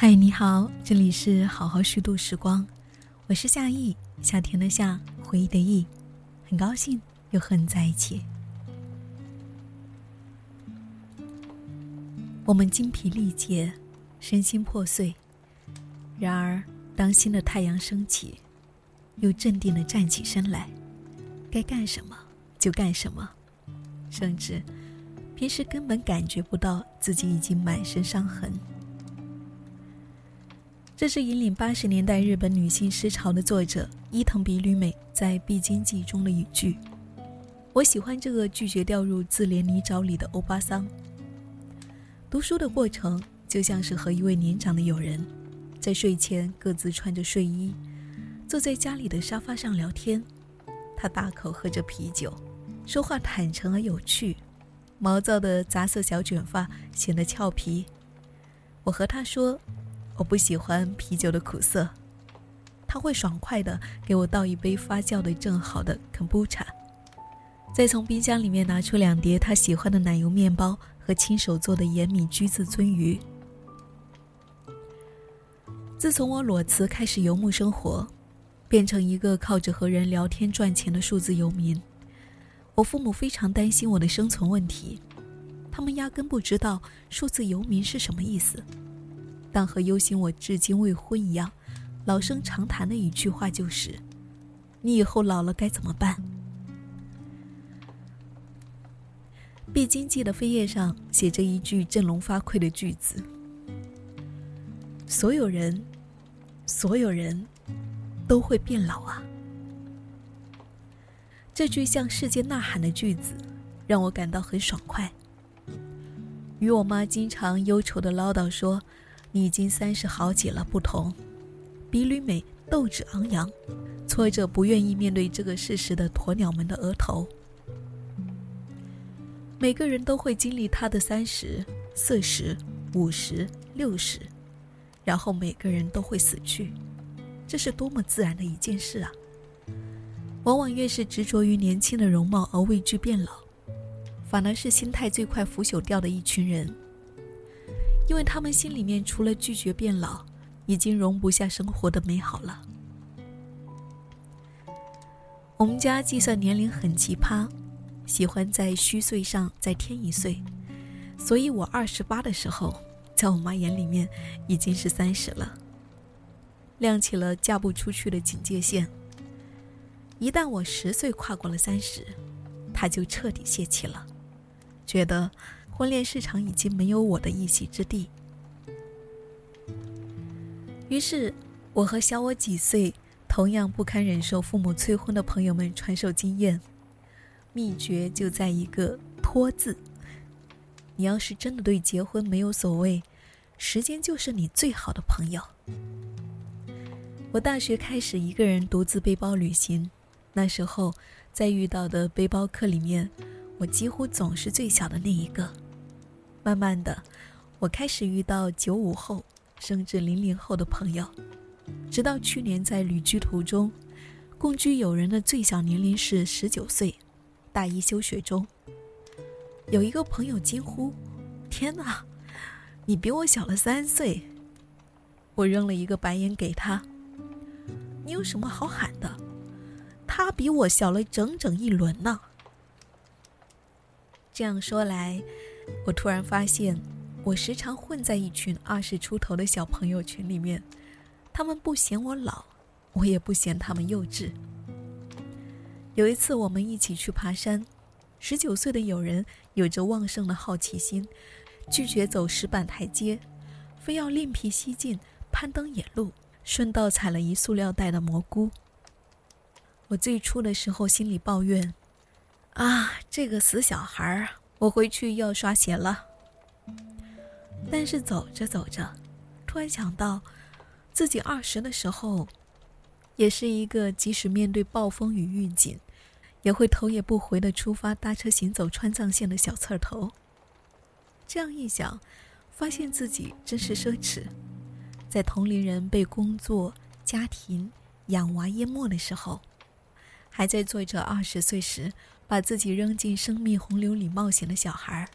嗨，你好，这里是好好虚度时光，我是夏意，夏天的夏，回忆的忆，很高兴又和你在一起。我们精疲力竭，身心破碎，然而当新的太阳升起，又镇定的站起身来，该干什么就干什么，甚至平时根本感觉不到自己已经满身伤痕。这是引领八十年代日本女性思潮的作者伊藤比吕美在《必经记》中的语句。我喜欢这个拒绝掉入自怜泥沼里的欧巴桑。读书的过程就像是和一位年长的友人，在睡前各自穿着睡衣，坐在家里的沙发上聊天。他大口喝着啤酒，说话坦诚而有趣，毛躁的杂色小卷发显得俏皮。我和他说。我不喜欢啤酒的苦涩，他会爽快的给我倒一杯发酵的正好的肯布茶，再从冰箱里面拿出两碟他喜欢的奶油面包和亲手做的盐米居子鳟鱼。自从我裸辞开始游牧生活，变成一个靠着和人聊天赚钱的数字游民，我父母非常担心我的生存问题，他们压根不知道数字游民是什么意思。但和忧心我至今未婚一样，老生常谈的一句话就是：“你以后老了该怎么办？”必经记的扉页上写着一句振聋发聩的句子：“所有人，所有人，都会变老啊。”这句向世界呐喊的句子，让我感到很爽快。与我妈经常忧愁的唠叨说。你已经三十好几了，不同。比吕美斗志昂扬，搓着不愿意面对这个事实的鸵鸟们的额头。每个人都会经历他的三十、四十、五十、六十，然后每个人都会死去，这是多么自然的一件事啊！往往越是执着于年轻的容貌而畏惧变老，反而是心态最快腐朽掉的一群人。因为他们心里面除了拒绝变老，已经容不下生活的美好了。我们家计算年龄很奇葩，喜欢在虚岁上再添一岁，所以我二十八的时候，在我妈眼里面已经是三十了，亮起了嫁不出去的警戒线。一旦我十岁跨过了三十，她就彻底泄气了，觉得。婚恋市场已经没有我的一席之地，于是我和小我几岁、同样不堪忍受父母催婚的朋友们传授经验，秘诀就在一个“拖”字。你要是真的对结婚没有所谓，时间就是你最好的朋友。我大学开始一个人独自背包旅行，那时候在遇到的背包客里面，我几乎总是最小的那一个。慢慢的，我开始遇到九五后，甚至零零后的朋友，直到去年在旅居途中，共居友人的最小年龄是十九岁，大一休学中。有一个朋友惊呼：“天哪，你比我小了三岁！”我扔了一个白眼给他：“你有什么好喊的？他比我小了整整一轮呢。”这样说来。我突然发现，我时常混在一群二十出头的小朋友群里面，他们不嫌我老，我也不嫌他们幼稚。有一次我们一起去爬山，十九岁的友人有着旺盛的好奇心，拒绝走石板台阶，非要另辟蹊径攀登野路，顺道采了一塑料袋的蘑菇。我最初的时候心里抱怨：“啊，这个死小孩儿。”我回去要刷鞋了，但是走着走着，突然想到，自己二十的时候，也是一个即使面对暴风雨预警，也会头也不回的出发搭车行走川藏线的小刺儿头。这样一想，发现自己真是奢侈，在同龄人被工作、家庭、养娃淹没的时候，还在做着二十岁时把自己扔进生命洪流里冒险的小孩儿。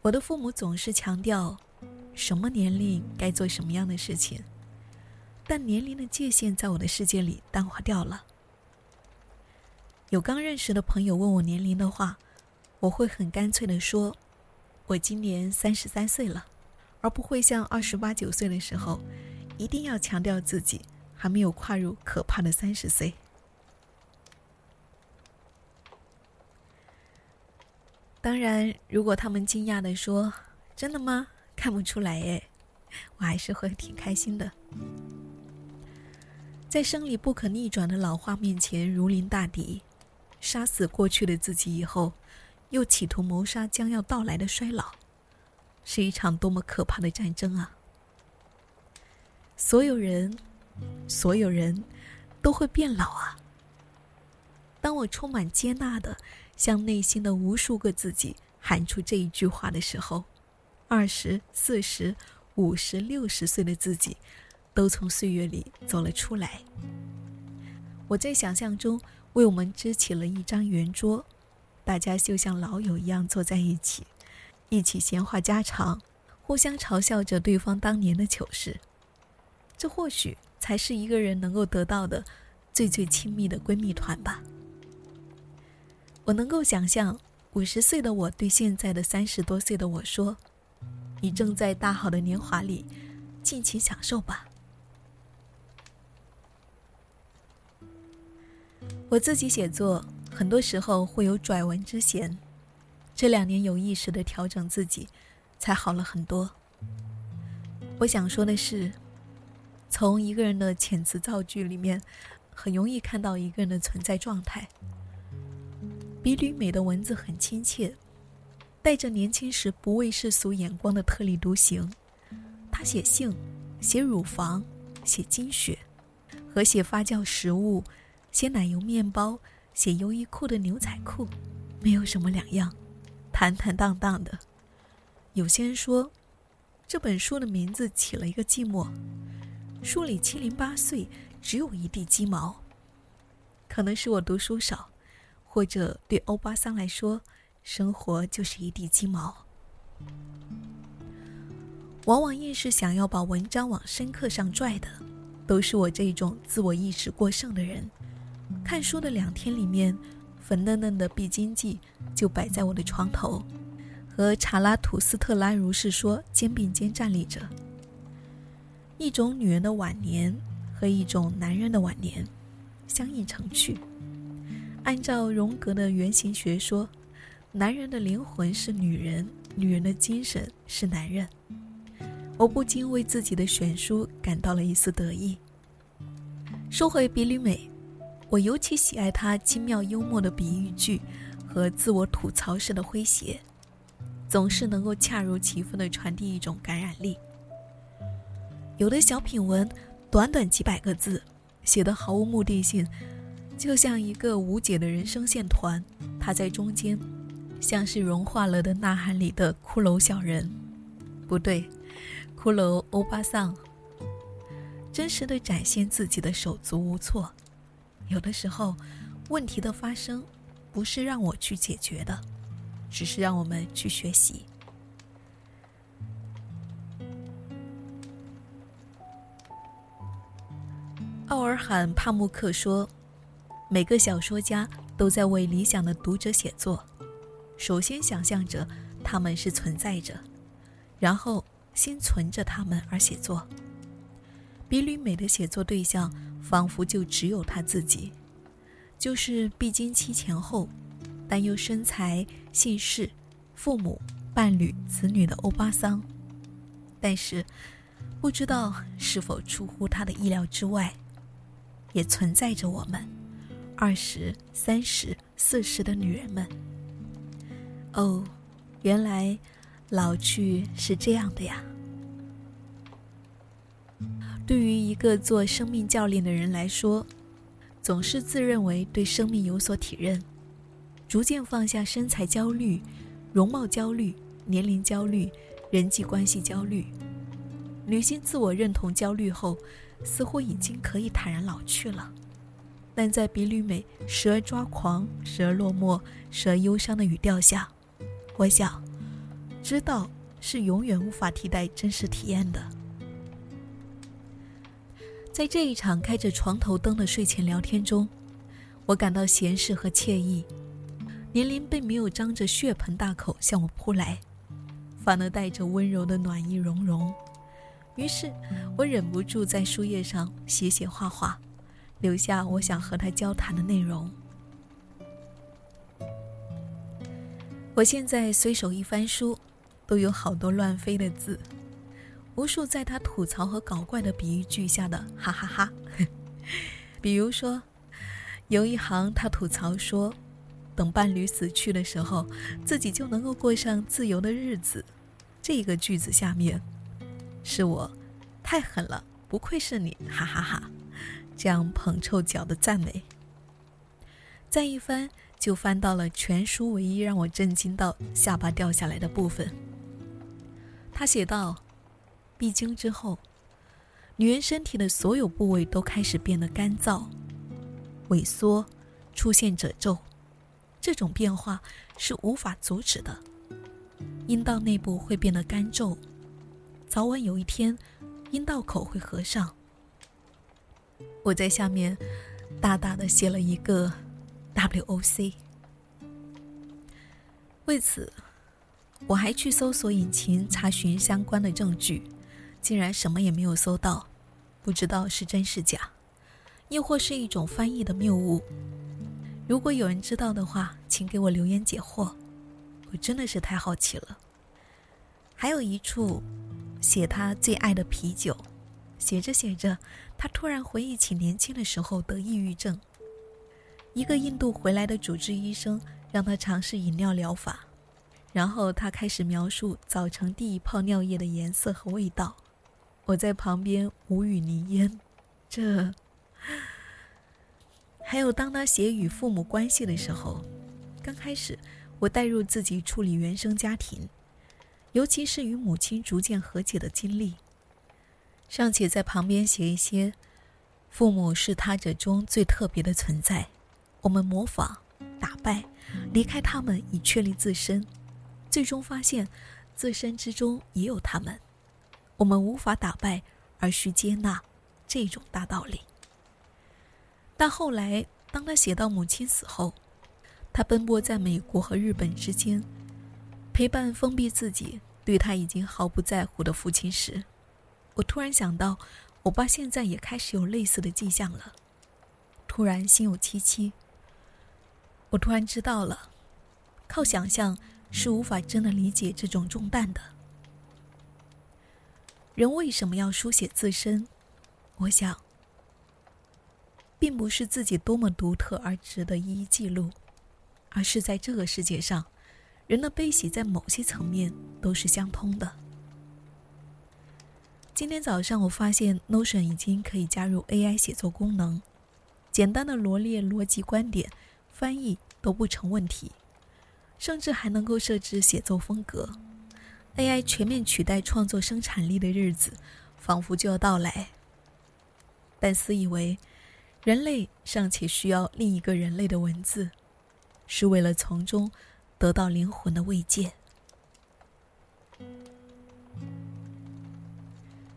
我的父母总是强调，什么年龄该做什么样的事情，但年龄的界限在我的世界里淡化掉了。有刚认识的朋友问我年龄的话，我会很干脆的说，我今年三十三岁了。而不会像二十八九岁的时候，一定要强调自己还没有跨入可怕的三十岁。当然，如果他们惊讶的说：“真的吗？看不出来诶。”我还是会挺开心的。在生理不可逆转的老化面前如临大敌，杀死过去的自己以后，又企图谋杀将要到来的衰老。是一场多么可怕的战争啊！所有人，所有人，都会变老啊。当我充满接纳的向内心的无数个自己喊出这一句话的时候，二十四十、五十、六十岁的自己，都从岁月里走了出来。我在想象中为我们支起了一张圆桌，大家就像老友一样坐在一起。一起闲话家常，互相嘲笑着对方当年的糗事，这或许才是一个人能够得到的最最亲密的闺蜜团吧。我能够想象，五十岁的我对现在的三十多岁的我说：“你正在大好的年华里，尽情享受吧。”我自己写作，很多时候会有拽文之嫌。这两年有意识的调整自己，才好了很多。我想说的是，从一个人的遣词造句里面，很容易看到一个人的存在状态。比吕美的文字很亲切，带着年轻时不畏世俗眼光的特立独行。他写性，写乳房，写精血，和写发酵食物，写奶油面包，写优衣库的牛仔裤，没有什么两样。坦坦荡荡的，有些人说，这本书的名字起了一个寂寞。书里七零八碎，只有一地鸡毛。可能是我读书少，或者对欧巴桑来说，生活就是一地鸡毛。往往硬是想要把文章往深刻上拽的，都是我这种自我意识过剩的人。看书的两天里面。粉嫩嫩的必经记就摆在我的床头，和查拉图斯特拉如是说肩并肩站立着。一种女人的晚年和一种男人的晚年相映成趣。按照荣格的原型学说，男人的灵魂是女人，女人的精神是男人。我不禁为自己的选书感到了一丝得意。说回比吕美。我尤其喜爱他精妙幽默的比喻句和自我吐槽式的诙谐，总是能够恰如其分地传递一种感染力。有的小品文短短几百个字，写得毫无目的性，就像一个无解的人生线团。他在中间，像是融化了的呐喊里的骷髅小人，不对，骷髅欧巴桑，真实的展现自己的手足无措。有的时候，问题的发生不是让我去解决的，只是让我们去学习。奥尔罕·帕慕克说：“每个小说家都在为理想的读者写作，首先想象着他们是存在着，然后先存着他们而写作。比吕美的写作对象。”仿佛就只有他自己，就是必经期前后，担忧身材、姓氏、父母、伴侣、子女的欧巴桑。但是，不知道是否出乎他的意料之外，也存在着我们二十三十、四十的女人们。哦，原来老去是这样的呀。对于一个做生命教练的人来说，总是自认为对生命有所体认，逐渐放下身材焦虑、容貌焦虑、年龄焦虑、人际关系焦虑，女性自我认同焦虑后，似乎已经可以坦然老去了。但在比吕美时而抓狂、时而落寞、时而忧伤的语调下，我想，知道是永远无法替代真实体验的。在这一场开着床头灯的睡前聊天中，我感到闲适和惬意。年龄并没有张着血盆大口向我扑来，反而带着温柔的暖意融融。于是，我忍不住在书页上写写画画。留下我想和他交谈的内容。我现在随手一翻书，都有好多乱飞的字，无数在他吐槽和搞怪的比喻句下的哈哈哈。比如说，有一行他吐槽说，等伴侣死去的时候，自己就能够过上自由的日子。这个句子下面，是我，太狠了，不愧是你，哈哈哈。这样捧臭脚的赞美。再一翻，就翻到了全书唯一让我震惊到下巴掉下来的部分。他写道：“闭经之后，女人身体的所有部位都开始变得干燥、萎缩，出现褶皱。这种变化是无法阻止的。阴道内部会变得干皱，早晚有一天，阴道口会合上。”我在下面大大的写了一个 “WOC”。为此，我还去搜索引擎查询相关的证据，竟然什么也没有搜到，不知道是真是假，亦或是一种翻译的谬误。如果有人知道的话，请给我留言解惑，我真的是太好奇了。还有一处写他最爱的啤酒。写着写着，他突然回忆起年轻的时候得抑郁症。一个印度回来的主治医生让他尝试饮料疗法，然后他开始描述早晨第一泡尿液的颜色和味道。我在旁边无语凝噎。这……还有当他写与父母关系的时候，刚开始我带入自己处理原生家庭，尤其是与母亲逐渐和解的经历。尚且在旁边写一些，父母是他者中最特别的存在，我们模仿、打败、离开他们以确立自身，最终发现自身之中也有他们，我们无法打败而需接纳这种大道理。但后来，当他写到母亲死后，他奔波在美国和日本之间，陪伴封闭自己、对他已经毫不在乎的父亲时。我突然想到，我爸现在也开始有类似的迹象了。突然心有戚戚。我突然知道了，靠想象是无法真的理解这种重担的。人为什么要书写自身？我想，并不是自己多么独特而值得一一记录，而是在这个世界上，人的悲喜在某些层面都是相通的。今天早上我发现 Notion 已经可以加入 AI 写作功能，简单的罗列逻辑观点、翻译都不成问题，甚至还能够设置写作风格。AI 全面取代创作生产力的日子，仿佛就要到来。但私以为，人类尚且需要另一个人类的文字，是为了从中得到灵魂的慰藉。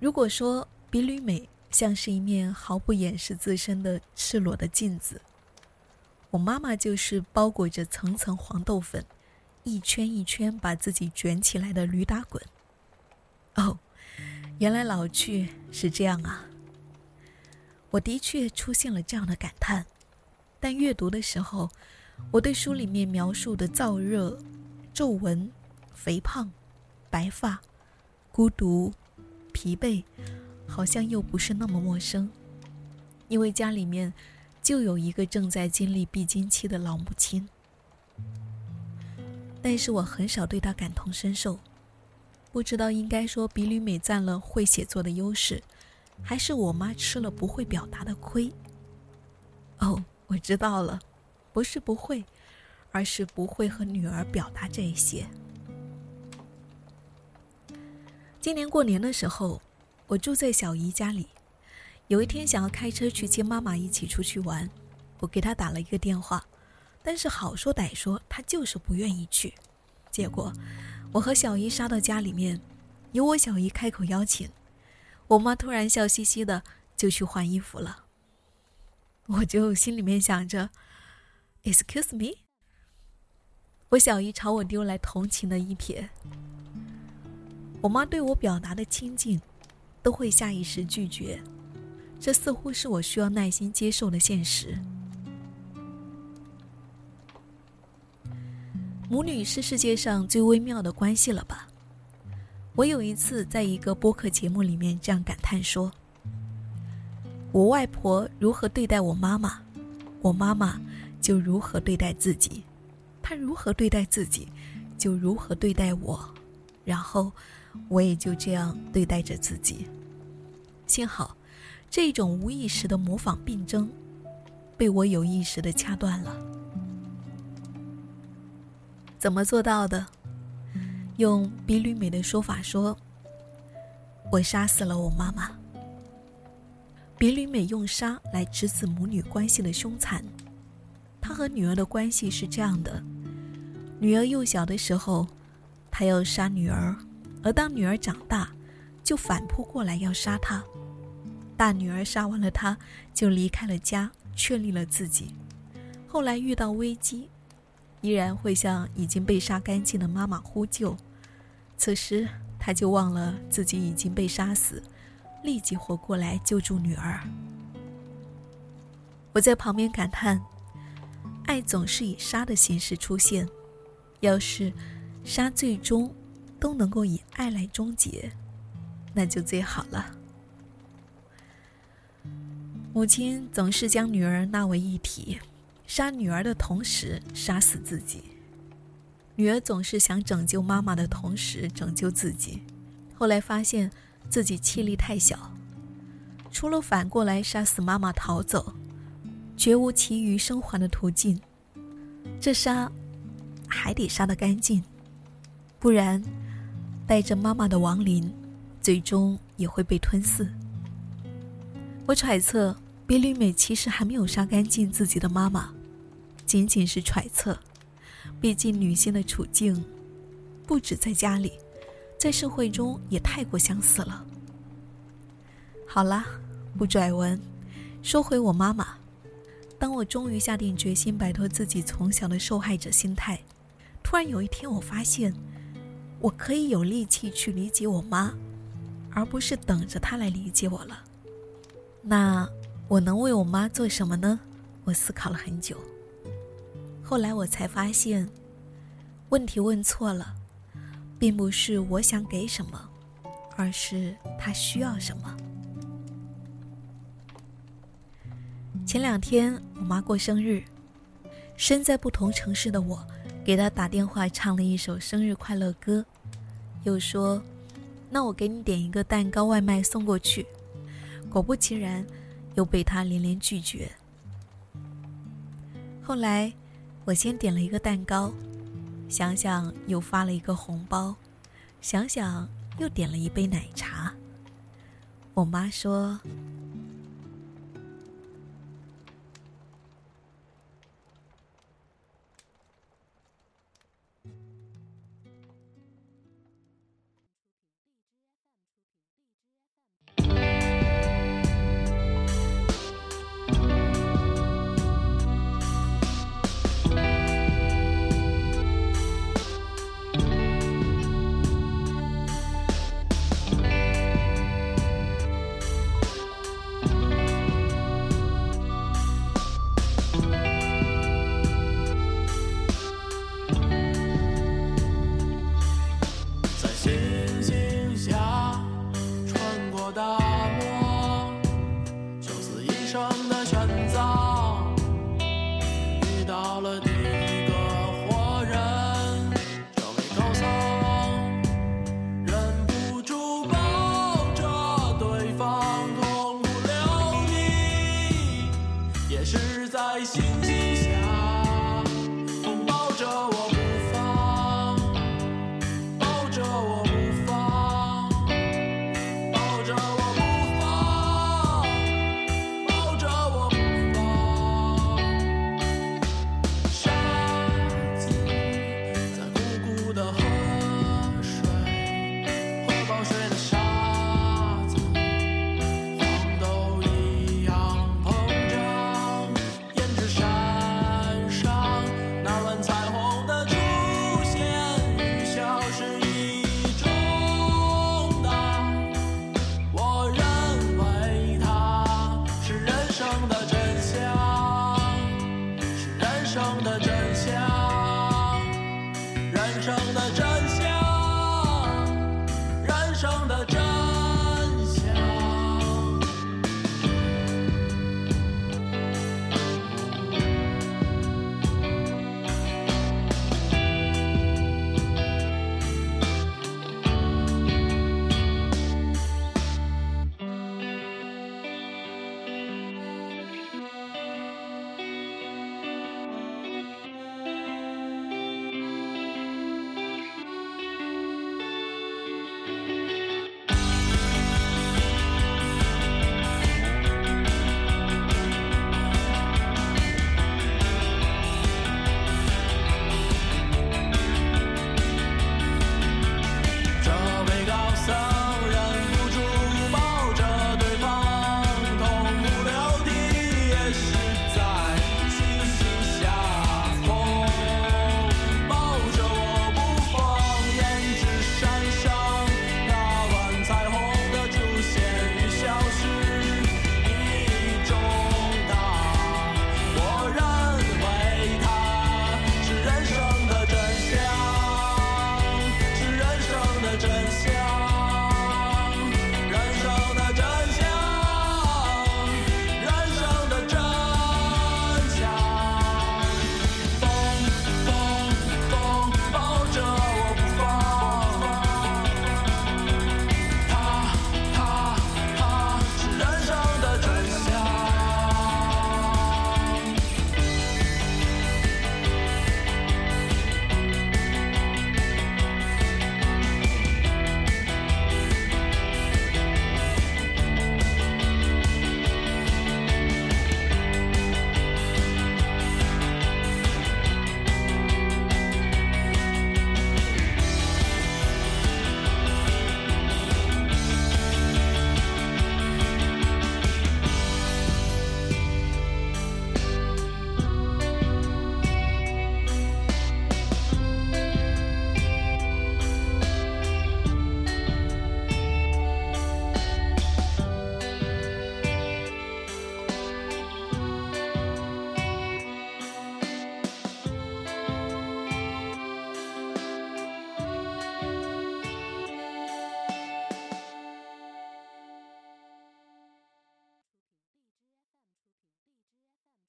如果说比吕美像是一面毫不掩饰自身的赤裸的镜子，我妈妈就是包裹着层层黄豆粉，一圈一圈把自己卷起来的驴打滚。哦，原来老去是这样啊！我的确出现了这样的感叹，但阅读的时候，我对书里面描述的燥热、皱纹、肥胖、白发、孤独。疲惫，好像又不是那么陌生，因为家里面就有一个正在经历必经期的老母亲。但是我很少对她感同身受，不知道应该说比吕美占了会写作的优势，还是我妈吃了不会表达的亏。哦，我知道了，不是不会，而是不会和女儿表达这些。今年过年的时候，我住在小姨家里，有一天想要开车去接妈妈一起出去玩，我给她打了一个电话，但是好说歹说，她就是不愿意去。结果，我和小姨杀到家里面，由我小姨开口邀请，我妈突然笑嘻嘻的就去换衣服了。我就心里面想着，Excuse me。我小姨朝我丢来同情的一瞥。我妈对我表达的亲近，都会下意识拒绝，这似乎是我需要耐心接受的现实。母女是世界上最微妙的关系了吧？我有一次在一个播客节目里面这样感叹说。我外婆如何对待我妈妈，我妈妈就如何对待自己，她如何对待自己，就如何对待我，然后我也就这样对待着自己。幸好，这种无意识的模仿病症，被我有意识的掐断了。怎么做到的？用比吕美的说法说，我杀死了我妈妈。比吕美用杀来指子母女关系的凶残。他和女儿的关系是这样的：女儿幼小的时候，他要杀女儿；而当女儿长大，就反扑过来要杀他。大女儿杀完了他，就离开了家，确立了自己。后来遇到危机，依然会向已经被杀干净的妈妈呼救。此时，他就忘了自己已经被杀死。立即活过来救助女儿。我在旁边感叹：爱总是以杀的形式出现。要是杀最终都能够以爱来终结，那就最好了。母亲总是将女儿纳为一体，杀女儿的同时杀死自己。女儿总是想拯救妈妈的同时拯救自己。后来发现。自己气力太小，除了反过来杀死妈妈逃走，绝无其余生还的途径。这杀，还得杀得干净，不然，带着妈妈的亡灵，最终也会被吞噬。我揣测，比吕美其实还没有杀干净自己的妈妈，仅仅是揣测。毕竟女性的处境，不止在家里。在社会中也太过相似了。好啦，不拽文，说回我妈妈。当我终于下定决心摆脱自己从小的受害者心态，突然有一天我发现，我可以有力气去理解我妈，而不是等着她来理解我了。那我能为我妈做什么呢？我思考了很久。后来我才发现，问题问错了。并不是我想给什么，而是他需要什么。前两天我妈过生日，身在不同城市的我，给她打电话唱了一首生日快乐歌，又说：“那我给你点一个蛋糕外卖送过去。”果不其然，又被她连连拒绝。后来，我先点了一个蛋糕。想想又发了一个红包，想想又点了一杯奶茶。我妈说。